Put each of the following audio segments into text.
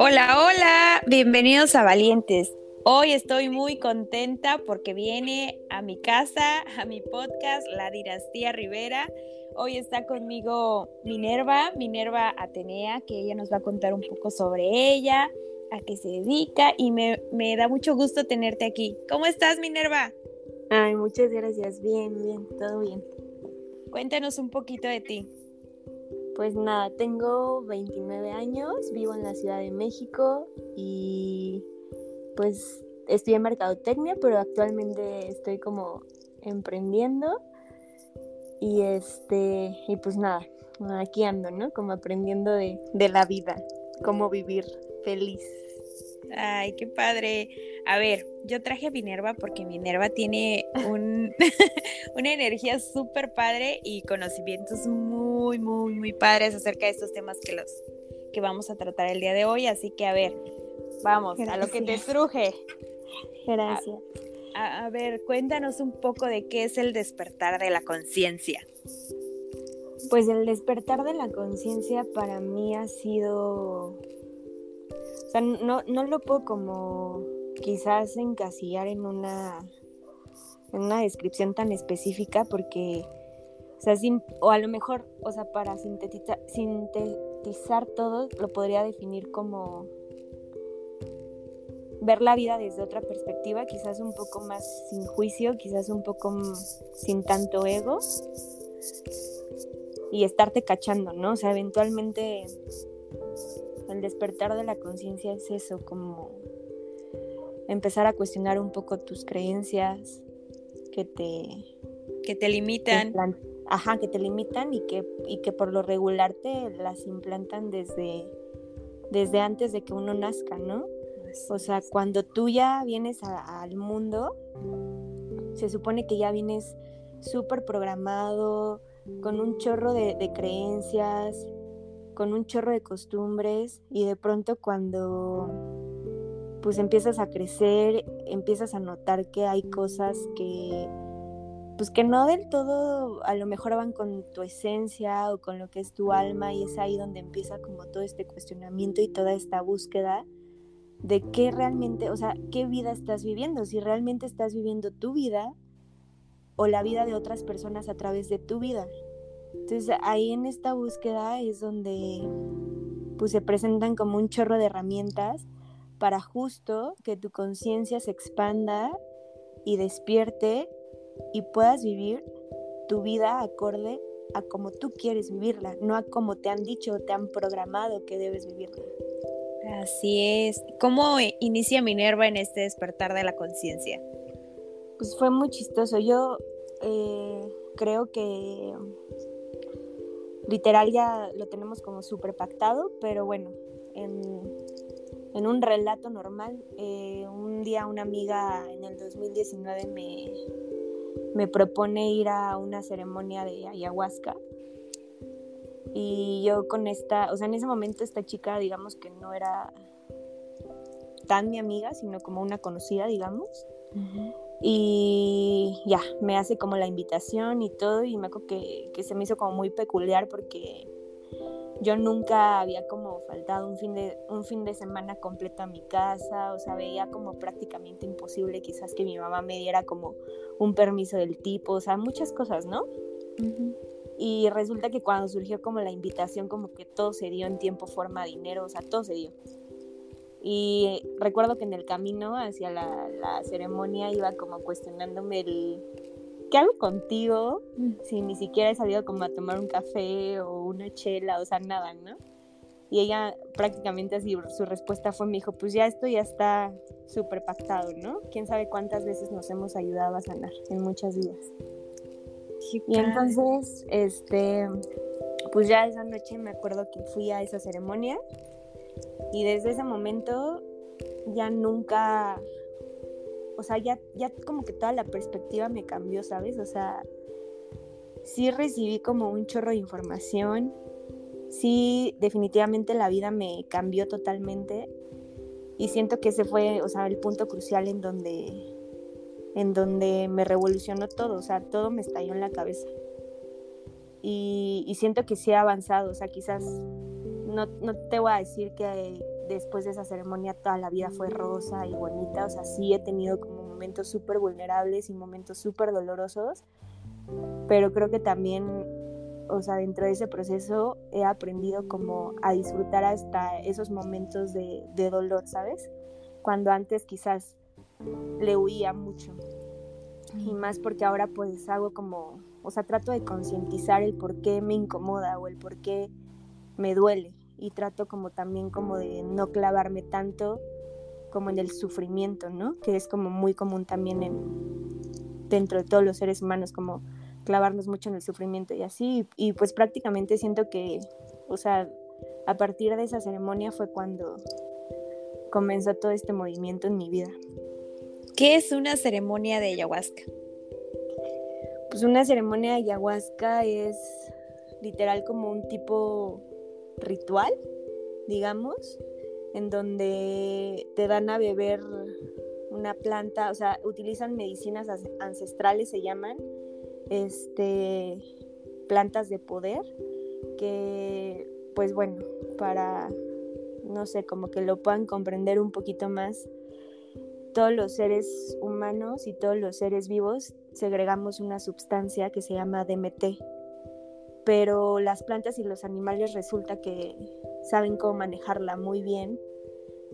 Hola, hola, bienvenidos a Valientes. Hoy estoy muy contenta porque viene a mi casa, a mi podcast, La Dinastía Rivera. Hoy está conmigo Minerva, Minerva Atenea, que ella nos va a contar un poco sobre ella, a qué se dedica y me, me da mucho gusto tenerte aquí. ¿Cómo estás, Minerva? Ay, muchas gracias. Bien, bien, todo bien. Cuéntanos un poquito de ti. Pues nada, tengo 29 años, vivo en la Ciudad de México y pues estoy en mercadotecnia, pero actualmente estoy como emprendiendo y este y pues nada, aquí ando, ¿no? Como aprendiendo de, de la vida, cómo vivir feliz. Ay, qué padre. A ver, yo traje a Minerva porque Minerva tiene un, una energía súper padre y conocimientos muy, muy, muy padres acerca de estos temas que los que vamos a tratar el día de hoy. Así que a ver, vamos, a lo que te truje. Gracias. A, a, ver, cuéntanos un poco de qué es el despertar de la conciencia. Pues el despertar de la conciencia para mí ha sido o sea, no, no lo puedo como quizás encasillar en una, en una descripción tan específica porque, o sea, o a lo mejor, o sea, para sintetizar, sintetizar todo, lo podría definir como ver la vida desde otra perspectiva, quizás un poco más sin juicio, quizás un poco sin tanto ego y estarte cachando, ¿no? O sea, eventualmente el despertar de la conciencia es eso, como empezar a cuestionar un poco tus creencias que te que te limitan. ajá, que te limitan y que, y que por lo regular te las implantan desde, desde antes de que uno nazca, ¿no? o sea, cuando tú ya vienes al mundo, se supone que ya vienes súper programado, con un chorro de, de creencias, con un chorro de costumbres y de pronto cuando pues empiezas a crecer, empiezas a notar que hay cosas que pues que no del todo a lo mejor van con tu esencia o con lo que es tu alma y es ahí donde empieza como todo este cuestionamiento y toda esta búsqueda de qué realmente, o sea, qué vida estás viviendo, si realmente estás viviendo tu vida o la vida de otras personas a través de tu vida. Entonces ahí en esta búsqueda es donde pues se presentan como un chorro de herramientas para justo que tu conciencia se expanda y despierte y puedas vivir tu vida acorde a como tú quieres vivirla, no a como te han dicho o te han programado que debes vivirla. Así es. ¿Cómo inicia Minerva en este despertar de la conciencia? Pues fue muy chistoso. Yo eh, creo que literal ya lo tenemos como súper pactado, pero bueno, en, un relato normal, eh, un día una amiga en el 2019 me, me propone ir a una ceremonia de ayahuasca. Y yo con esta, o sea, en ese momento esta chica, digamos que no era tan mi amiga, sino como una conocida, digamos. Y ya, me hace como la invitación y todo y me acuerdo que, que se me hizo como muy peculiar porque yo nunca había como faltado un fin de un fin de semana completo a mi casa, o sea, veía como prácticamente imposible quizás que mi mamá me diera como un permiso del tipo, o sea, muchas cosas, ¿no? Y resulta que cuando surgió como la invitación, como que todo se dio en tiempo, forma, dinero, o sea, todo se dio. Y recuerdo que en el camino hacia la, ceremonia iba como cuestionándome el, ¿qué hago contigo? Si ni siquiera he salido como a tomar un café o una chela, o sea, nada, ¿no? Y ella prácticamente así, su respuesta fue, me dijo, pues ya esto ya está súper pactado, ¿no? Quién sabe cuántas veces nos hemos ayudado a sanar en muchas vidas. y entonces, este, pues ya esa noche me acuerdo que fui a esa ceremonia y desde ese momento ya nunca, o sea, ya, ya como que toda la perspectiva me cambió, ¿sabes? O sea, sí recibí como un chorro de información, sí definitivamente la vida me cambió totalmente y siento que ese fue, o sea, el punto crucial en donde en donde me revolucionó todo, o sea, todo me estalló en la cabeza. Y, y siento que sí he avanzado, o sea, quizás no, no te voy a decir que después de esa ceremonia toda la vida fue rosa y bonita, o sea, sí he tenido como momentos súper vulnerables y momentos súper dolorosos, pero creo que también, o sea, dentro de ese proceso he aprendido como a disfrutar hasta esos momentos de, de dolor, ¿sabes? Cuando antes quizás le huía mucho. Y más porque ahora pues hago como, o sea, trato de concientizar el por qué me incomoda o el por qué me duele. Y trato como también como de no clavarme tanto como en el sufrimiento, ¿no? Que es como muy común también en, dentro de todos los seres humanos, como clavarnos mucho en el sufrimiento y así. Y pues prácticamente siento que, o sea, a partir de esa ceremonia fue cuando comenzó todo este movimiento en mi vida. ¿Qué es una ceremonia de ayahuasca? Pues una ceremonia de ayahuasca es literal como un tipo ritual, digamos, en donde te dan a beber una planta, o sea, utilizan medicinas ancestrales, se llaman, este, plantas de poder, que, pues bueno, para, no sé, como que lo puedan comprender un poquito más, todos los seres humanos y todos los seres vivos segregamos una sustancia que se llama DMT. Pero las plantas y los animales resulta que saben cómo manejarla muy bien,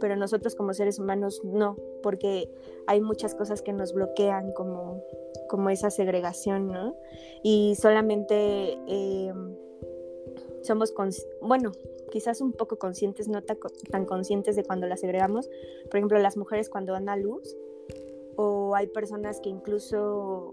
pero nosotros como seres humanos no, porque hay muchas cosas que nos bloquean como, como esa segregación, ¿no? Y solamente eh, somos, bueno, quizás un poco conscientes, no tan conscientes de cuando las segregamos. Por ejemplo, las mujeres cuando dan a luz, o hay personas que incluso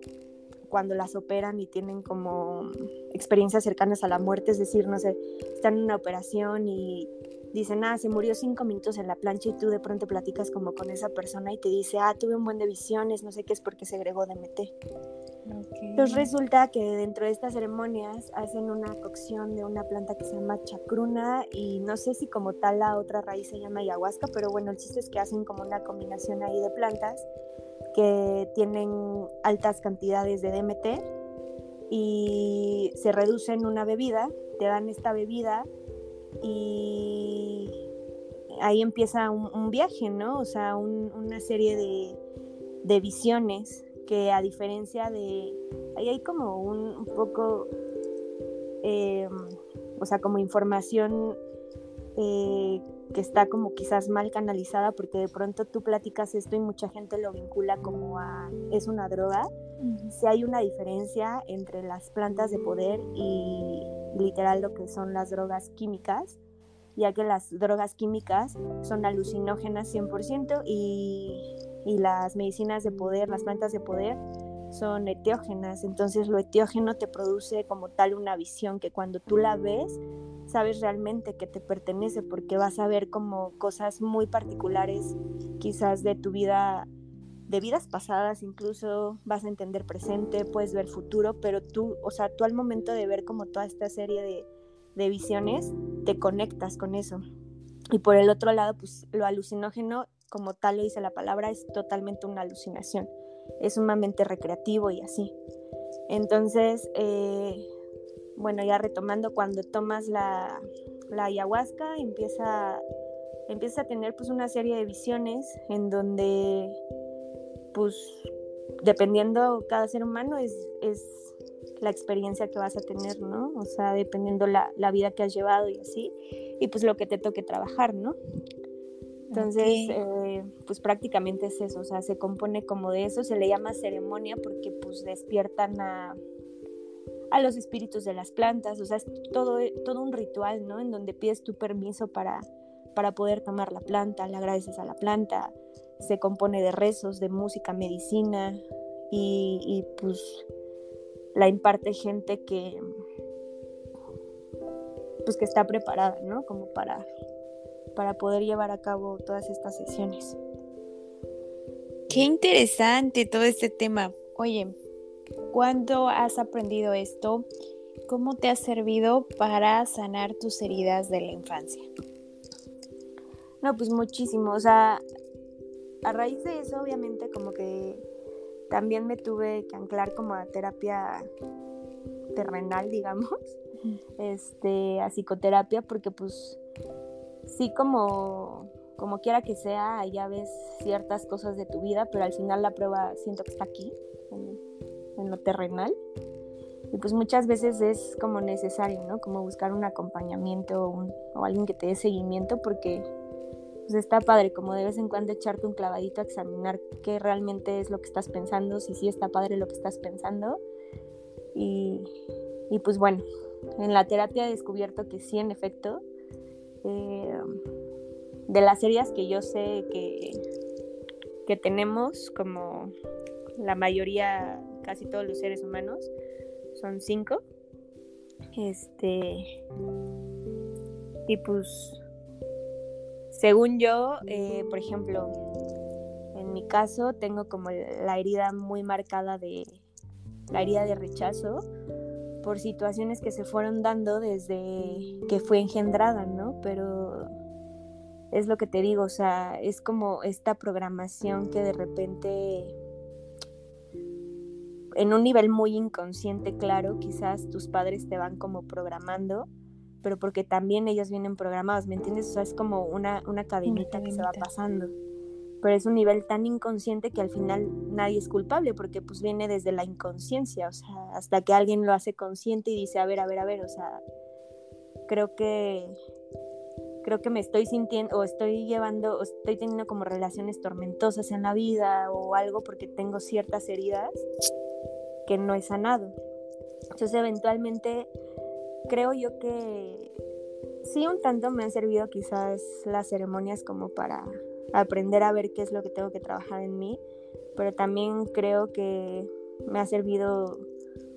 cuando las operan y tienen como experiencias cercanas a la muerte, es decir, no sé, están en una operación y dicen, ah, se murió cinco minutos en la plancha y tú de pronto platicas como con esa persona y te dice, ah, tuve un buen de visiones, no sé qué es porque se agregó DMT. Entonces resulta que dentro de estas ceremonias hacen una cocción de una planta que se llama chacruna y no sé si como tal la otra raíz se llama ayahuasca, pero bueno, el chiste es que hacen como una combinación ahí de plantas que tienen altas cantidades de DMT y se reduce en una bebida, te dan esta bebida y ahí empieza un, viaje, ¿no? O sea, una serie de, de visiones que a diferencia de, ahí hay como un, poco, eh, o sea, como información eh, que está como quizás mal canalizada porque de pronto tú platicas esto y mucha gente lo vincula como a, es una droga. Si hay una diferencia entre las plantas de poder y literal lo que son las drogas químicas, ya que las drogas químicas son alucinógenas 100% y y las medicinas de poder, las plantas de poder, son etiógenas. Entonces lo etiógeno te produce como tal una visión que cuando tú la ves, sabes realmente que te pertenece porque vas a ver como cosas muy particulares quizás de tu vida, de vidas pasadas incluso, vas a entender presente, puedes ver futuro, pero tú, o sea, tú al momento de ver como toda esta serie de, de visiones, te conectas con eso. Y por el otro lado, pues lo alucinógeno como tal lo dice la palabra, es totalmente una alucinación. Es sumamente recreativo y así. Entonces, eh, bueno, ya retomando, cuando tomas la, ayahuasca, empieza, empieza a tener pues una serie de visiones en donde, pues, dependiendo cada ser humano, es, es la experiencia que vas a tener, ¿no? O sea, dependiendo la, la vida que has llevado y así, y pues lo que te toque trabajar, ¿no? Entonces, eh, pues prácticamente es eso, o sea, se compone como de eso, se le llama ceremonia porque pues despiertan a, a los espíritus de las plantas, o sea, es todo, todo un ritual, ¿no? En donde pides tu permiso para, para poder tomar la planta, le agradeces a la planta, se compone de rezos, de música, medicina y, y pues la imparte gente que pues que está preparada, ¿no? Como para para poder llevar a cabo todas estas sesiones. Qué interesante todo este tema. Oye, ¿cuándo has aprendido esto? ¿Cómo te ha servido para sanar tus heridas de la infancia? No, pues muchísimo. O sea, a raíz de eso, obviamente, como que también me tuve que anclar como a terapia terrenal, digamos, este, a psicoterapia, porque pues sí como, como quiera que sea, ya ves ciertas cosas de tu vida, pero al final la prueba siento que está aquí, en, lo terrenal. Y pues muchas veces es como necesario, ¿no? Como buscar un acompañamiento o, alguien que te dé seguimiento porque pues está padre como de vez en cuando echarte un clavadito a examinar qué realmente es lo que estás pensando, si sí está padre lo que estás pensando. Y, y pues bueno, en la terapia he descubierto que sí, en efecto, eh, de las heridas que yo sé que, que tenemos, como la mayoría, casi todos los seres humanos, son cinco. Este. Y pues, según yo, eh, por ejemplo, en mi caso tengo como la herida muy marcada de la herida de rechazo por situaciones que se fueron dando desde que fue engendrada, ¿no? Pero es lo que te digo, o sea, es como esta programación que de repente, en un nivel muy inconsciente, claro, quizás tus padres te van como programando, pero porque también ellos vienen programados, ¿me entiendes? O sea, es como una, una cadenita que se va pasando. Pero es un nivel tan inconsciente que al final nadie es culpable porque pues viene desde la inconsciencia, o sea, hasta que alguien lo hace consciente y dice, a ver, a ver, a ver, o sea, creo que creo que me estoy sintiendo o estoy llevando o estoy teniendo como relaciones tormentosas en la vida o algo porque tengo ciertas heridas que no he sanado. Entonces, eventualmente creo yo que sí un tanto me han servido quizás las ceremonias como para aprender a ver qué es lo que tengo que trabajar en mí, pero también creo que me ha servido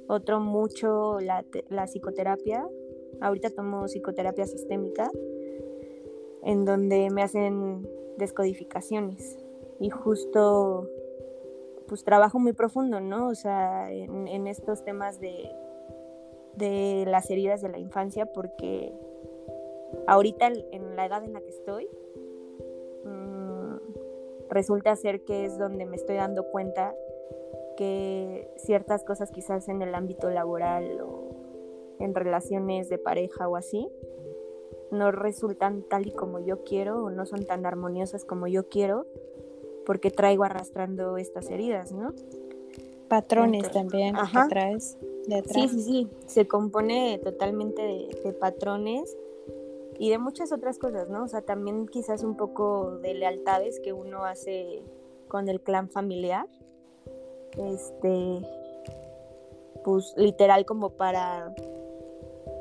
otro mucho la, la psicoterapia. Ahorita tomo psicoterapia sistémica, en donde me hacen descodificaciones y justo pues trabajo muy profundo, ¿no? O sea, en, estos temas de, de las heridas de la infancia, porque ahorita en la edad en la que estoy, resulta ser que es donde me estoy dando cuenta que ciertas cosas quizás en el ámbito laboral o en relaciones de pareja o así no resultan tal y como yo quiero o no son tan armoniosas como yo quiero porque traigo arrastrando estas heridas, ¿no? Patrones también que traes de Sí, sí, sí, se compone totalmente de patrones y de muchas otras cosas, ¿no? O sea, también quizás un poco de lealtades que uno hace con el clan familiar. Este, pues literal como para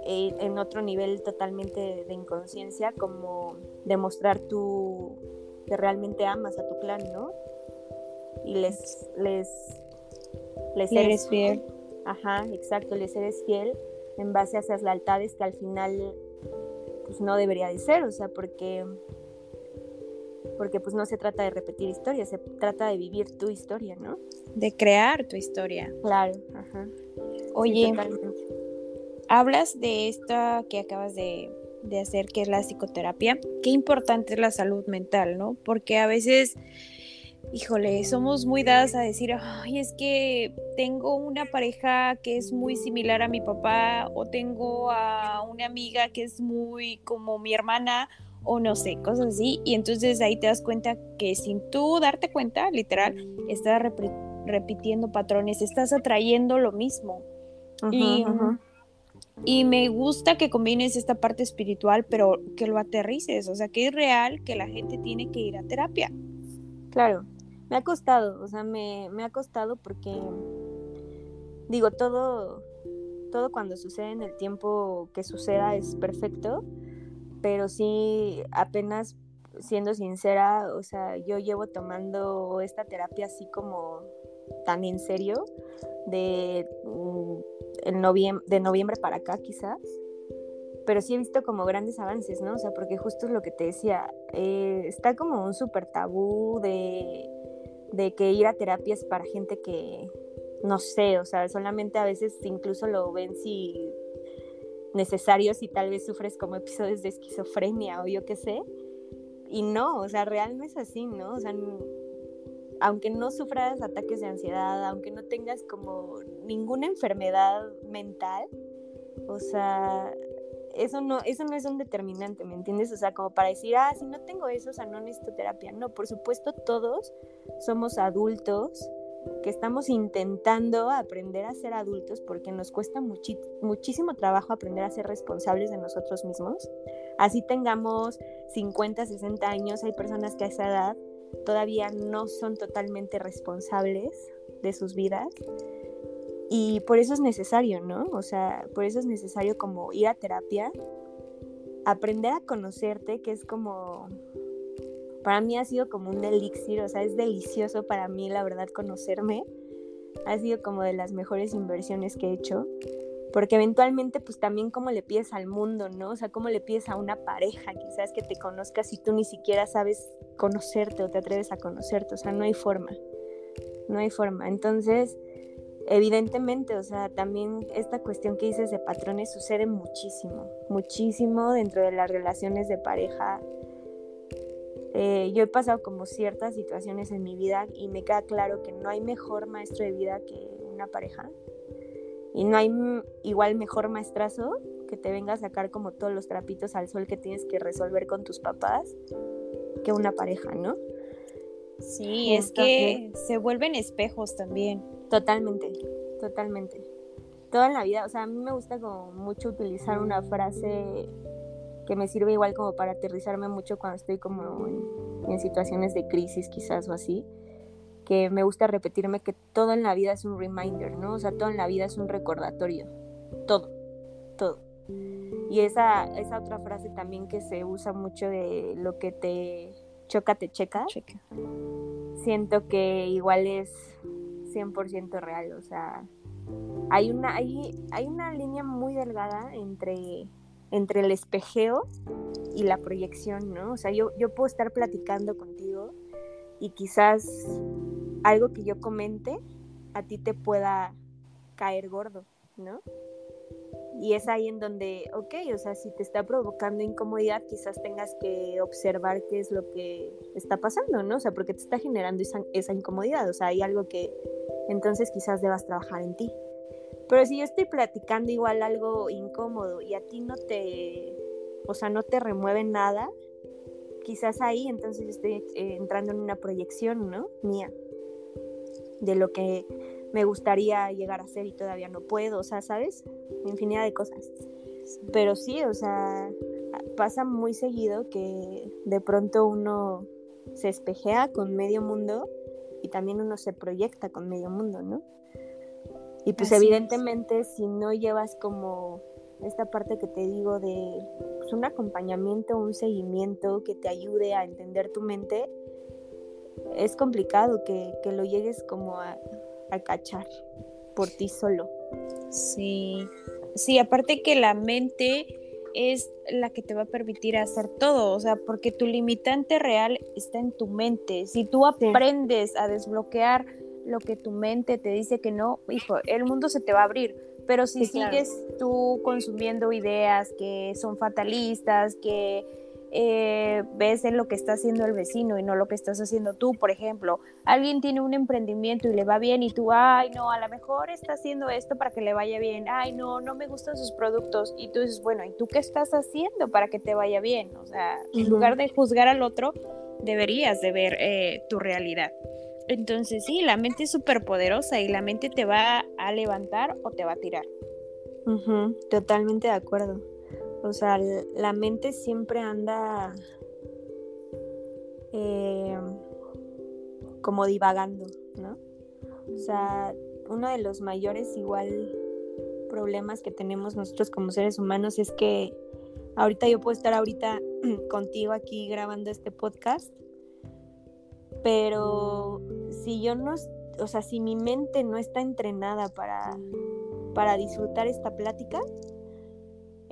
eh, en otro nivel totalmente de, inconsciencia, como demostrar tú que realmente amas a tu clan, ¿no? Y les, les, les eres fiel. Ajá, exacto, les eres fiel en base a esas lealtades que al final pues no debería de ser, o sea, porque porque pues no se trata de repetir historias, se trata de vivir tu historia, ¿no? De crear tu historia. Claro, ajá. Oye, hablas de esto que acabas de, de hacer, que es la psicoterapia. Qué importante es la salud mental, ¿no? Porque a veces híjole, somos muy dadas a decir, ay, es que tengo una pareja que es muy similar a mi papá o tengo a una amiga que es muy como mi hermana o no sé, cosas así. Y entonces ahí te das cuenta que sin tú darte cuenta, literal, estás repitiendo patrones, estás atrayendo lo mismo. y, y me gusta que combines esta parte espiritual, pero que lo aterrices, o sea, que es real que la gente tiene que ir a terapia. Claro, me ha costado, o sea, me, me ha costado porque, digo, todo, todo cuando sucede en el tiempo que suceda es perfecto, pero sí, apenas siendo sincera, o sea, yo llevo tomando esta terapia así como tan en serio de, mm, el noviembre, de noviembre para acá quizás, pero sí he visto como grandes avances, ¿no? O sea, porque justo es lo que te decía, eh, está como un súper tabú de de que ir a terapia es para gente que, no sé, o sea, solamente a veces incluso lo ven si necesario si tal vez sufres como episodios de esquizofrenia o yo qué sé. Y no, o sea, real no es así, ¿no? O sea, aunque no sufras ataques de ansiedad, aunque no tengas como ninguna enfermedad mental, o sea, eso no, eso no es un determinante, ¿me entiendes? O sea, como para decir, ah, si no tengo eso, o sea, no necesito terapia. No, por supuesto, todos somos adultos que estamos intentando aprender a ser adultos porque nos cuesta muchísimo trabajo aprender a ser responsables de nosotros mismos. Así tengamos 50, 60 años, hay personas que a esa edad todavía no son totalmente responsables de sus vidas. Y por eso es necesario, ¿no? O sea, por eso es necesario como ir a terapia, aprender a conocerte, que es como, para mí ha sido como un elixir, o sea, es delicioso para mí, la verdad, conocerme. Ha sido como de las mejores inversiones que he hecho, porque eventualmente pues también como le pides al mundo, ¿no? O sea, como le pides a una pareja, quizás que te conozcas y tú ni siquiera sabes conocerte o te atreves a conocerte, o sea, no hay forma, no hay forma. Entonces, evidentemente, o sea, también esta cuestión que dices de patrones sucede muchísimo, muchísimo dentro de las relaciones de pareja. Eh, yo he pasado como ciertas situaciones en mi vida y me queda claro que no hay mejor maestro de vida que una pareja. Y no hay igual mejor maestrazo que te venga a sacar como todos los trapitos al sol que tienes que resolver con tus papás que una pareja, ¿no? Sí, es que se vuelven espejos también. Totalmente, totalmente. Toda la vida, o sea, a mí me gusta como mucho utilizar una frase que me sirve igual como para aterrizarme mucho cuando estoy como en, situaciones de crisis quizás o así, que me gusta repetirme que todo en la vida es un reminder, ¿no? O sea, todo en la vida es un recordatorio, todo, todo. Y esa, esa otra frase también que se usa mucho de lo que te choca, te checa. checa. Siento que igual es 100% real, o sea, hay una, hay, hay una línea muy delgada entre, entre el espejeo y la proyección, ¿no? O sea, yo, yo puedo estar platicando contigo y quizás algo que yo comente a ti te pueda caer gordo, ¿no? Y es ahí en donde, ok, o sea, si te está provocando incomodidad, quizás tengas que observar qué es lo que está pasando, ¿no? O sea, porque te está generando esa, incomodidad, o sea, hay algo que entonces quizás debas trabajar en ti. Pero si yo estoy platicando igual algo incómodo y a ti no te, o sea, no te remueve nada, quizás ahí entonces estoy eh, entrando en una proyección, ¿no? Mía, de lo que me gustaría llegar a ser y todavía no puedo, o sea, ¿sabes? Infinidad de cosas. Pero sí, o sea, pasa muy seguido que de pronto uno se espejea con medio mundo y también uno se proyecta con medio mundo, ¿no? Y pues evidentemente si no llevas como esta parte que te digo de pues, un acompañamiento, un seguimiento que te ayude a entender tu mente, es complicado que, que lo llegues como a, a cachar por ti solo. Sí, sí, aparte que la mente es la que te va a permitir hacer todo, o sea, porque tu limitante real está en tu mente. Si tú aprendes a desbloquear lo que tu mente te dice que no, hijo, el mundo se te va a abrir. Pero si sigues tú consumiendo ideas que son fatalistas, que eh, ves en lo que está haciendo el vecino y no lo que estás haciendo tú, por ejemplo. Alguien tiene un emprendimiento y le va bien y tú, ay, no, a lo mejor está haciendo esto para que le vaya bien, ay, no, no me gustan sus productos. Y tú dices, bueno, ¿y tú qué estás haciendo para que te vaya bien? O sea, en lugar de juzgar al otro, deberías de ver eh, tu realidad. Entonces sí, la mente es súper poderosa y la mente te va a levantar o te va a tirar. totalmente de acuerdo. O sea, la mente siempre anda eh, como divagando, ¿no? O sea, uno de los mayores igual problemas que tenemos nosotros como seres humanos es que ahorita yo puedo estar ahorita contigo aquí grabando este podcast, pero si yo no, o sea, si mi mente no está entrenada para, para disfrutar esta plática,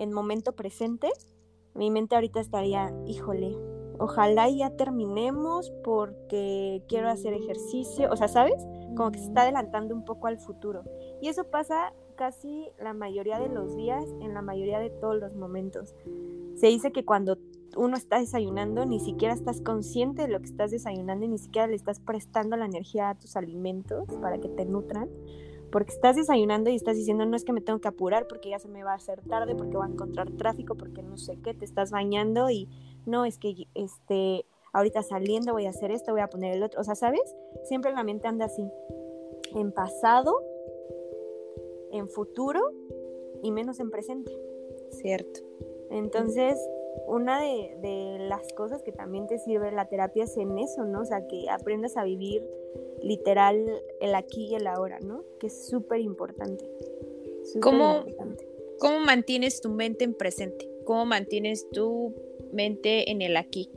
en momento presente, mi mente ahorita estaría, híjole, ojalá ya terminemos porque quiero hacer ejercicio, o sea, ¿sabes? Como que se está adelantando un poco al futuro. Y eso pasa casi la mayoría de los días, en la mayoría de todos los momentos. Se dice que cuando uno está desayunando, ni siquiera estás consciente de lo que estás desayunando y ni siquiera le estás prestando la energía a tus alimentos para que te nutran porque estás desayunando y estás diciendo, no es que me tengo que apurar porque ya se me va a hacer tarde, porque voy a encontrar tráfico, porque no sé qué, te estás bañando y no, es que este, ahorita saliendo voy a hacer esto, voy a poner el otro, o sea, ¿sabes? Siempre la mente anda así, en pasado, en futuro y menos en presente. Cierto. Entonces, una de, de, las cosas que también te sirve la terapia es en eso, ¿no? O sea, que aprendas a vivir literal el aquí y el ahora, ¿no? Que es súper importante. ¿Cómo, ¿Cómo mantienes tu mente en presente? ¿Cómo mantienes tu mente en el aquí?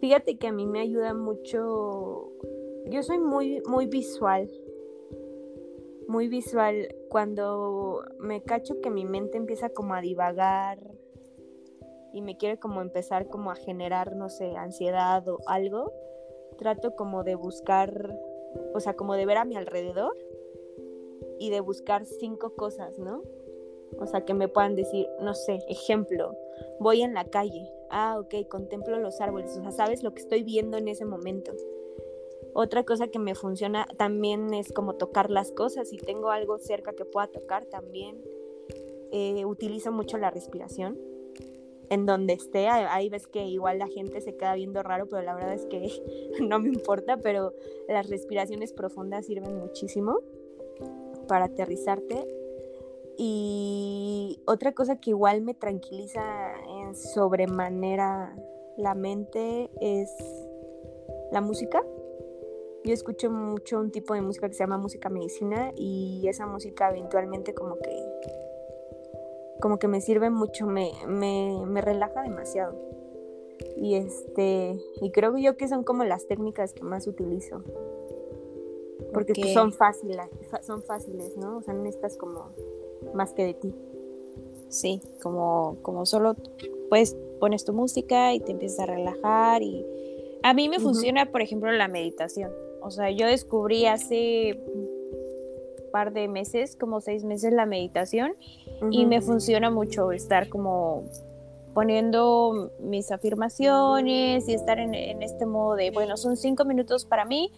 Fíjate que a mí me ayuda mucho. Yo soy muy, muy visual. Muy visual. Cuando me cacho que mi mente empieza como a divagar y me quiere como empezar como a generar, no sé, ansiedad o algo, trato como de buscar, o sea, como de ver a mi alrededor y de buscar cinco cosas, ¿no? O sea, que me puedan decir, no sé, ejemplo, voy en la calle, ah, ok, contemplo los árboles, o sea, sabes lo que estoy viendo en ese momento. Otra cosa que me funciona también es como tocar las cosas, si tengo algo cerca que pueda tocar también. Eh, utilizo mucho la respiración en donde esté. Ahí ves que igual la gente se queda viendo raro, pero la verdad es que no me importa, pero las respiraciones profundas sirven muchísimo para aterrizarte. Y otra cosa que igual me tranquiliza en sobremanera la mente es la música. Yo escucho mucho un tipo de música que se llama música medicina y esa música eventualmente como que como que me sirve mucho, me, me, relaja demasiado. Y este, y creo yo que son como las técnicas que más utilizo. Porque pues, son fáciles, son fáciles, ¿no? O sea, no necesitas como más que de ti. Sí, como, como solo pues pones tu música y te empiezas a relajar y a mí me funciona, por ejemplo, la meditación. O sea, yo descubrí hace un par de meses, como seis meses, la meditación y me funciona mucho estar como poniendo mis afirmaciones y estar en, este modo de, bueno, son cinco minutos para mí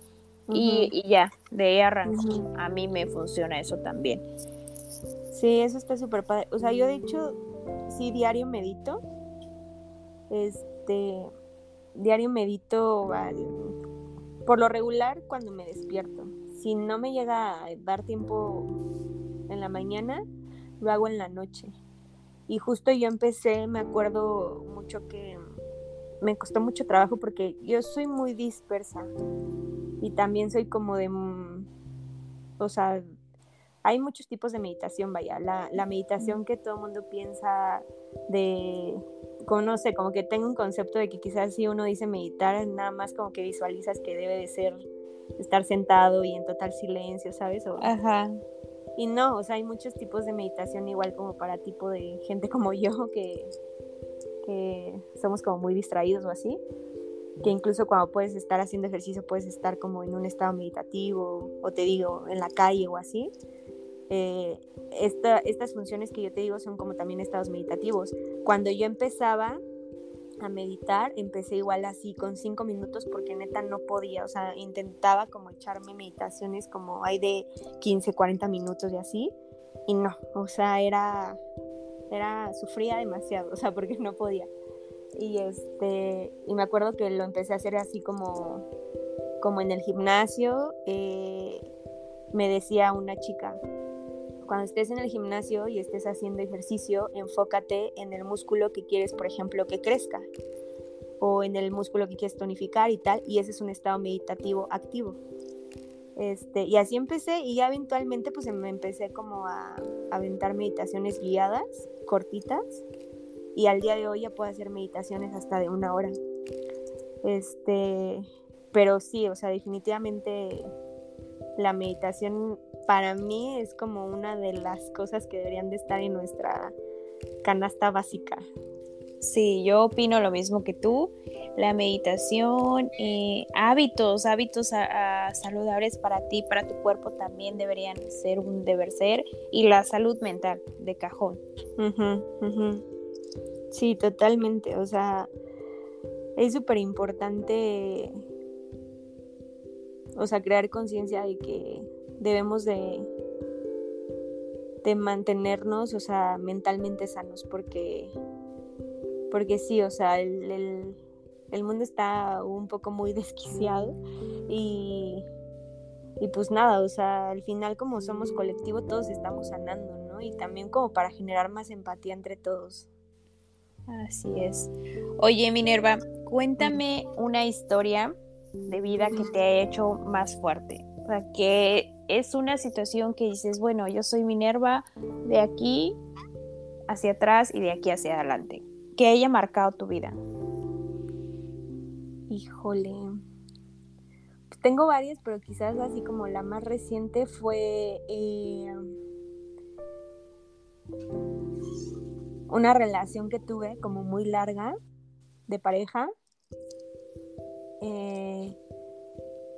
y, ya, de ahí arranco. A mí me funciona eso también. Sí, eso está súper padre. O sea, yo de hecho, sí, diario medito. Este, diario medito por lo regular cuando me despierto. Si no me llega a dar tiempo en la mañana, lo hago en la noche. Y justo yo empecé, me acuerdo mucho que me costó mucho trabajo porque yo soy muy dispersa y también soy como de, mm, o sea, hay muchos tipos de meditación, vaya, la, la meditación que todo el mundo piensa de, como no sé, como que tengo un concepto de que quizás si uno dice meditar, nada más como que visualizas que debe de ser estar sentado y en total silencio, ¿sabes? O, Ajá. Y no, o sea, hay muchos tipos de meditación igual como para tipo de gente como yo que, que somos como muy distraídos o así, que incluso cuando puedes estar haciendo ejercicio puedes estar como en un estado meditativo o te digo en la calle o así. Eh, estas funciones que yo te digo son como también estados meditativos. Cuando yo empezaba a meditar, empecé igual así con cinco minutos porque neta no podía, o sea, intentaba como echarme meditaciones como hay de 15, 40 minutos y así, y no, o sea, era, era, sufría demasiado, o sea, porque no podía. Y este, y me acuerdo que lo empecé a hacer así como, como en el gimnasio, eh, me decía una chica, cuando estés en el gimnasio y estés haciendo ejercicio, enfócate en el músculo que quieres, por ejemplo, que crezca o en el músculo que quieres tonificar y tal, y ese es un estado meditativo activo. Este, y así empecé y ya eventualmente pues me empecé como a, aventar meditaciones guiadas, cortitas, y al día de hoy ya puedo hacer meditaciones hasta de una hora. Este, pero sí, o sea, definitivamente la meditación para mí es como una de las cosas que deberían de estar en nuestra canasta básica. Sí, yo opino lo mismo que tú. La meditación, eh, hábitos, hábitos saludables para ti, para tu cuerpo también deberían ser un deber ser. Y la salud mental, de cajón. Sí, totalmente. O sea, es súper importante, o sea, crear conciencia de que debemos de de mantenernos, o sea, mentalmente sanos, porque, porque sí, o sea, el, el, mundo está un poco muy desquiciado y, y pues nada, o sea, al final como somos colectivo todos estamos sanando, ¿no? Y también como para generar más empatía entre todos. Así es. Oye, Minerva, cuéntame una historia de vida que te ha hecho más fuerte. O sea, que es una situación que dices, bueno, yo soy Minerva de aquí hacia atrás y de aquí hacia adelante. Que haya marcado tu vida. Híjole. Tengo varias, pero quizás así como la más reciente fue eh, una relación que tuve como muy larga de pareja. Eh,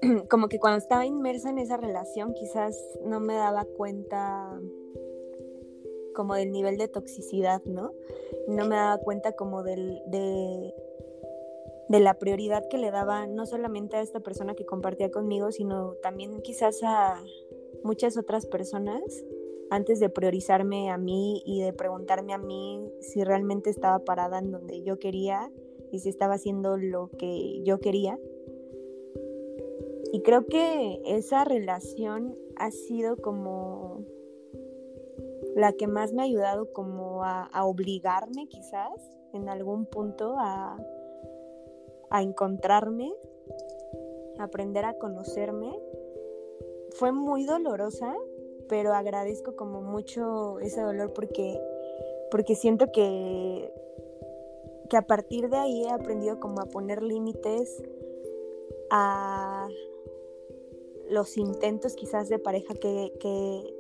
como que cuando estaba inmersa en esa relación quizás no me daba cuenta como del nivel de toxicidad, ¿no? No me daba cuenta como del, de, de la prioridad que le daba no solamente a esta persona que compartía conmigo, sino también quizás a muchas otras personas antes de priorizarme a mí y de preguntarme a mí si realmente estaba parada en donde yo quería y si estaba haciendo lo que yo quería. Y creo que esa relación ha sido como la que más me ha ayudado como a, obligarme quizás en algún punto a, a encontrarme, a aprender a conocerme. Fue muy dolorosa, pero agradezco como mucho ese dolor porque, porque siento que, que a partir de ahí he aprendido como a poner límites a los intentos quizás de pareja que, que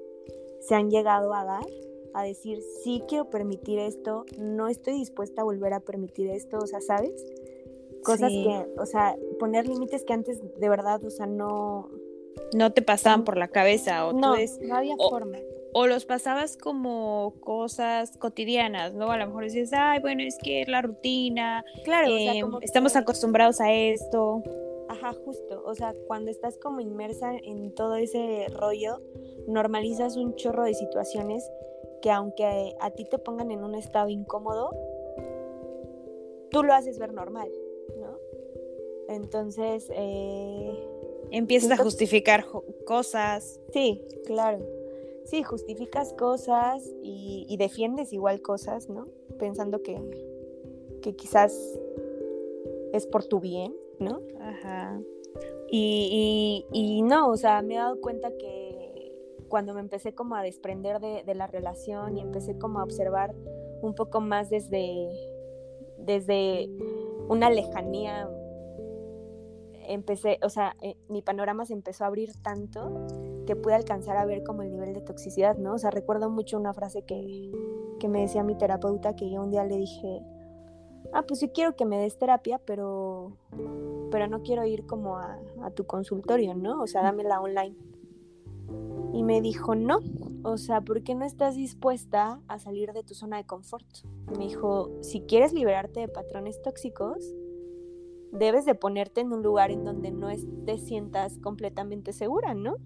se han llegado a dar, a decir, sí quiero permitir esto, no estoy dispuesta a volver a permitir esto, o sea, ¿sabes? Cosas que, o sea, poner límites que antes de verdad, o sea, no, no te pasaban por la cabeza o no, tú no había forma. O los pasabas como cosas cotidianas, ¿no? A lo mejor decías, ay, bueno, es que es la rutina, claro, em, estamos acostumbrados a esto. Ajá, justo. O sea, cuando estás como inmersa en todo ese rollo, normalizas un chorro de situaciones que aunque a ti te pongan en un estado incómodo, tú lo haces ver normal, ¿no? Entonces, eh, Empiezas a justificar cosas. Sí, claro. Sí, justificas cosas y, defiendes igual cosas, ¿no? Pensando que, que quizás es por tu bien, ¿no? Ajá. Y, y, no, o sea, me he dado cuenta que cuando me empecé como a desprender de, de, la relación y empecé como a observar un poco más desde, desde una lejanía empecé, o sea, eh, mi panorama se empezó a abrir tanto que pude alcanzar a ver como el nivel de toxicidad, ¿no? O sea, recuerdo mucho una frase que, que me decía mi terapeuta que yo un día le dije, ah, pues sí quiero que me des terapia, pero, pero no quiero ir como a, a tu consultorio, ¿no? O sea, dámela online. Y me dijo, no, o sea, ¿por qué no estás dispuesta a salir de tu zona de confort? Me dijo, si quieres liberarte de patrones tóxicos, debes de ponerte en un lugar en donde no te sientas completamente segura, ¿no?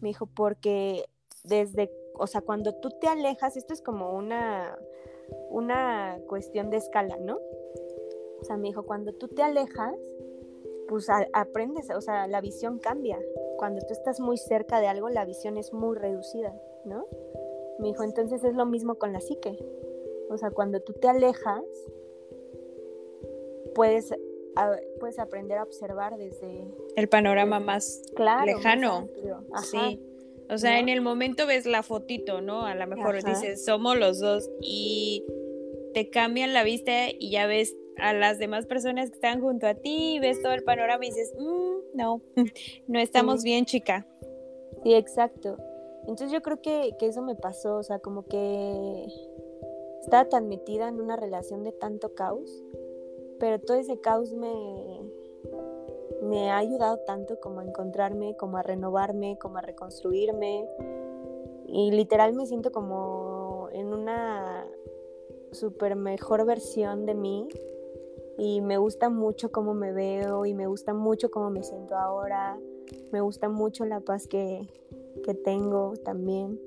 Me dijo, porque desde, o sea, cuando tú te alejas, esto es como una, una cuestión de escala, ¿no? O sea, me dijo, cuando tú te alejas, pues aprendes, o sea, la visión cambia. Cuando tú estás muy cerca de algo, la visión es muy reducida, ¿no? Me dijo, entonces es lo mismo con la psique. O sea, cuando tú te alejas, puedes puedes aprender a observar desde el panorama más lejano. sí. O sea, en el momento ves la fotito, ¿no? A lo mejor dices, somos los dos y te cambian la vista y ya ves a las demás personas que están junto a ti, ves todo el panorama y dices, mm, no, no estamos bien, chica. Sí, exacto. Entonces yo creo que, que eso me pasó, o sea, como que estaba tan metida en una relación de tanto caos pero todo ese caos me, me ha ayudado tanto como a encontrarme, como a renovarme, como a reconstruirme. Y literal me siento como en una super mejor versión de mí. Y me gusta mucho cómo me veo y me gusta mucho cómo me siento ahora. Me gusta mucho la paz que, que tengo también.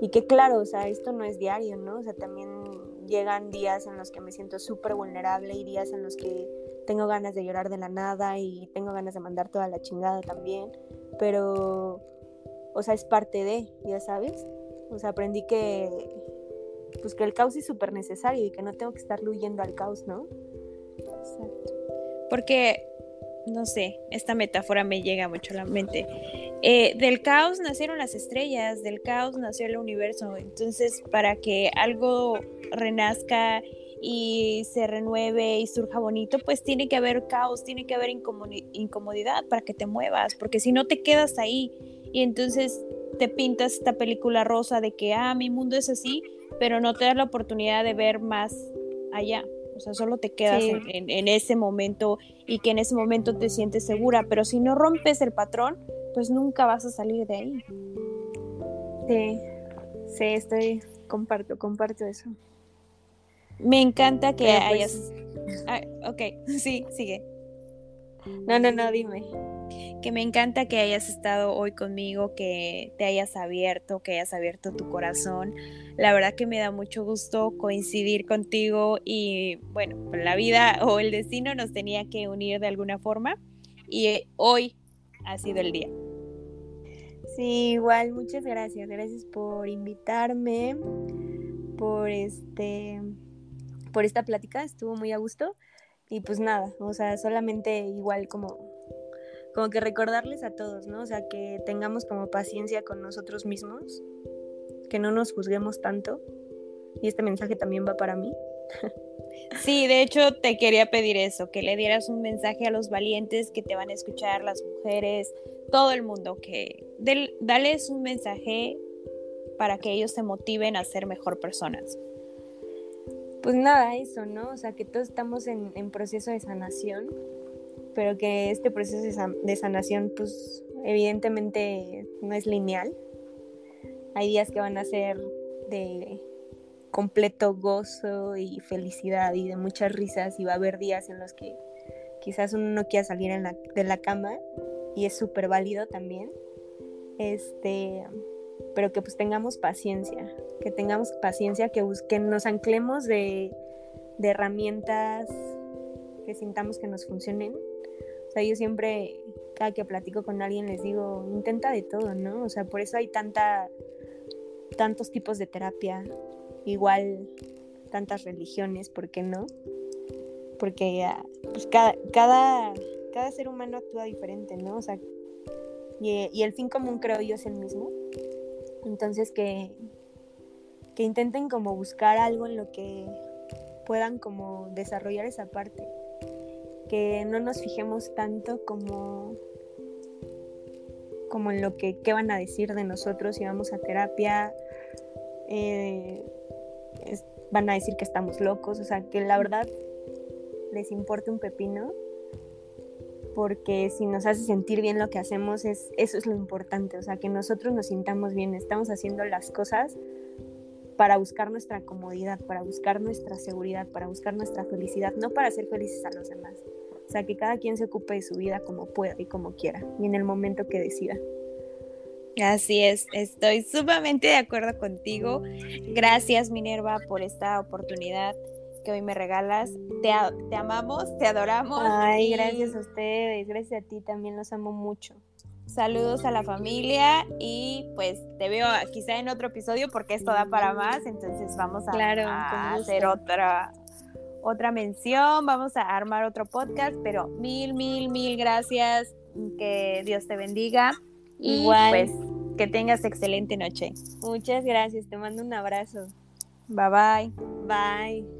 Y que claro, o sea, esto no es diario, ¿no? O sea, también llegan días en los que me siento súper vulnerable y días en los que tengo ganas de llorar de la nada y tengo ganas de mandar toda la chingada también, pero, o sea, es parte de, ya sabes. O sea, aprendí que, pues que el caos es súper necesario y que no tengo que estar huyendo al caos, ¿no? Exacto. Porque, no sé, esta metáfora me llega mucho a la mente. Eh, del caos nacieron las estrellas, del caos nació el universo. Entonces, para que algo renazca y se renueve y surja bonito, pues tiene que haber caos, tiene que haber incomodidad para que te muevas, porque si no te quedas ahí y entonces te pintas esta película rosa de que, ah, mi mundo es así, pero no te das la oportunidad de ver más allá. O sea, solo te quedas en, ese momento y que en ese momento te sientes segura, pero si no rompes el patrón, pues nunca vas a salir de ahí. Sí, sí, estoy, comparto, comparto eso. Me encanta que pues, hayas... Ah, ok, sí, sigue. No, no, no, dime. Que me encanta que hayas estado hoy conmigo, que te hayas abierto, que hayas abierto tu corazón. La verdad que me da mucho gusto coincidir contigo y bueno, la vida o el destino nos tenía que unir de alguna forma y hoy ha sido el día. Sí, igual, muchas gracias. Gracias por invitarme, por este por esta plática, estuvo muy a gusto. Y pues nada, o sea, solamente igual como, como que recordarles a todos, ¿no? O sea, que tengamos como paciencia con nosotros mismos, que no nos juzguemos tanto. Y este mensaje también va para mí. Sí, de hecho te quería pedir eso, que le dieras un mensaje a los valientes que te van a escuchar, las mujeres, todo el mundo, que del, dales un mensaje para que ellos se motiven a ser mejor personas pues nada, eso, ¿no? O sea, que todos estamos en, proceso de sanación, pero que este proceso de, sanación, pues evidentemente no es lineal. Hay días que van a ser de completo gozo y felicidad y de muchas risas y va a haber días en los que quizás uno no quiera salir de la cama y es súper válido también. Este, pero que pues tengamos paciencia, que tengamos paciencia, que, busquen, nos anclemos de, de herramientas que sintamos que nos funcionen. O sea, yo siempre, cada que platico con alguien, les digo, intenta de todo, ¿no? O sea, por eso hay tanta, tantos tipos de terapia, igual tantas religiones, ¿por qué no? Porque ah, pues cada, cada, cada ser humano actúa diferente, ¿no? O sea, y, y el fin común creo yo es el mismo. Entonces que, que intenten como buscar algo en lo que puedan como desarrollar esa parte. Que no nos fijemos tanto como, como en lo que qué van a decir de nosotros si vamos a terapia. Eh, van a decir que estamos locos, o sea, que la verdad les importe un pepino porque si nos hace sentir bien lo que hacemos, es, eso es lo importante, o sea, que nosotros nos sintamos bien, estamos haciendo las cosas para buscar nuestra comodidad, para buscar nuestra seguridad, para buscar nuestra felicidad, no para ser felices a los demás. O sea, que cada quien se ocupe de su vida como pueda y como quiera, y en el momento que decida. Así es, estoy sumamente de acuerdo contigo. Gracias Minerva por esta oportunidad que hoy me regalas. Te, te amamos, te adoramos. Ay, gracias a ustedes, gracias a ti también, los amo mucho. Saludos a la familia y pues te veo quizá en otro episodio porque esto da para más, entonces vamos a, hacer otra otra mención, vamos a armar otro podcast, pero mil, mil, mil gracias, que Dios te bendiga y pues que tengas excelente noche. Muchas gracias, te mando un abrazo. Bye bye. Bye.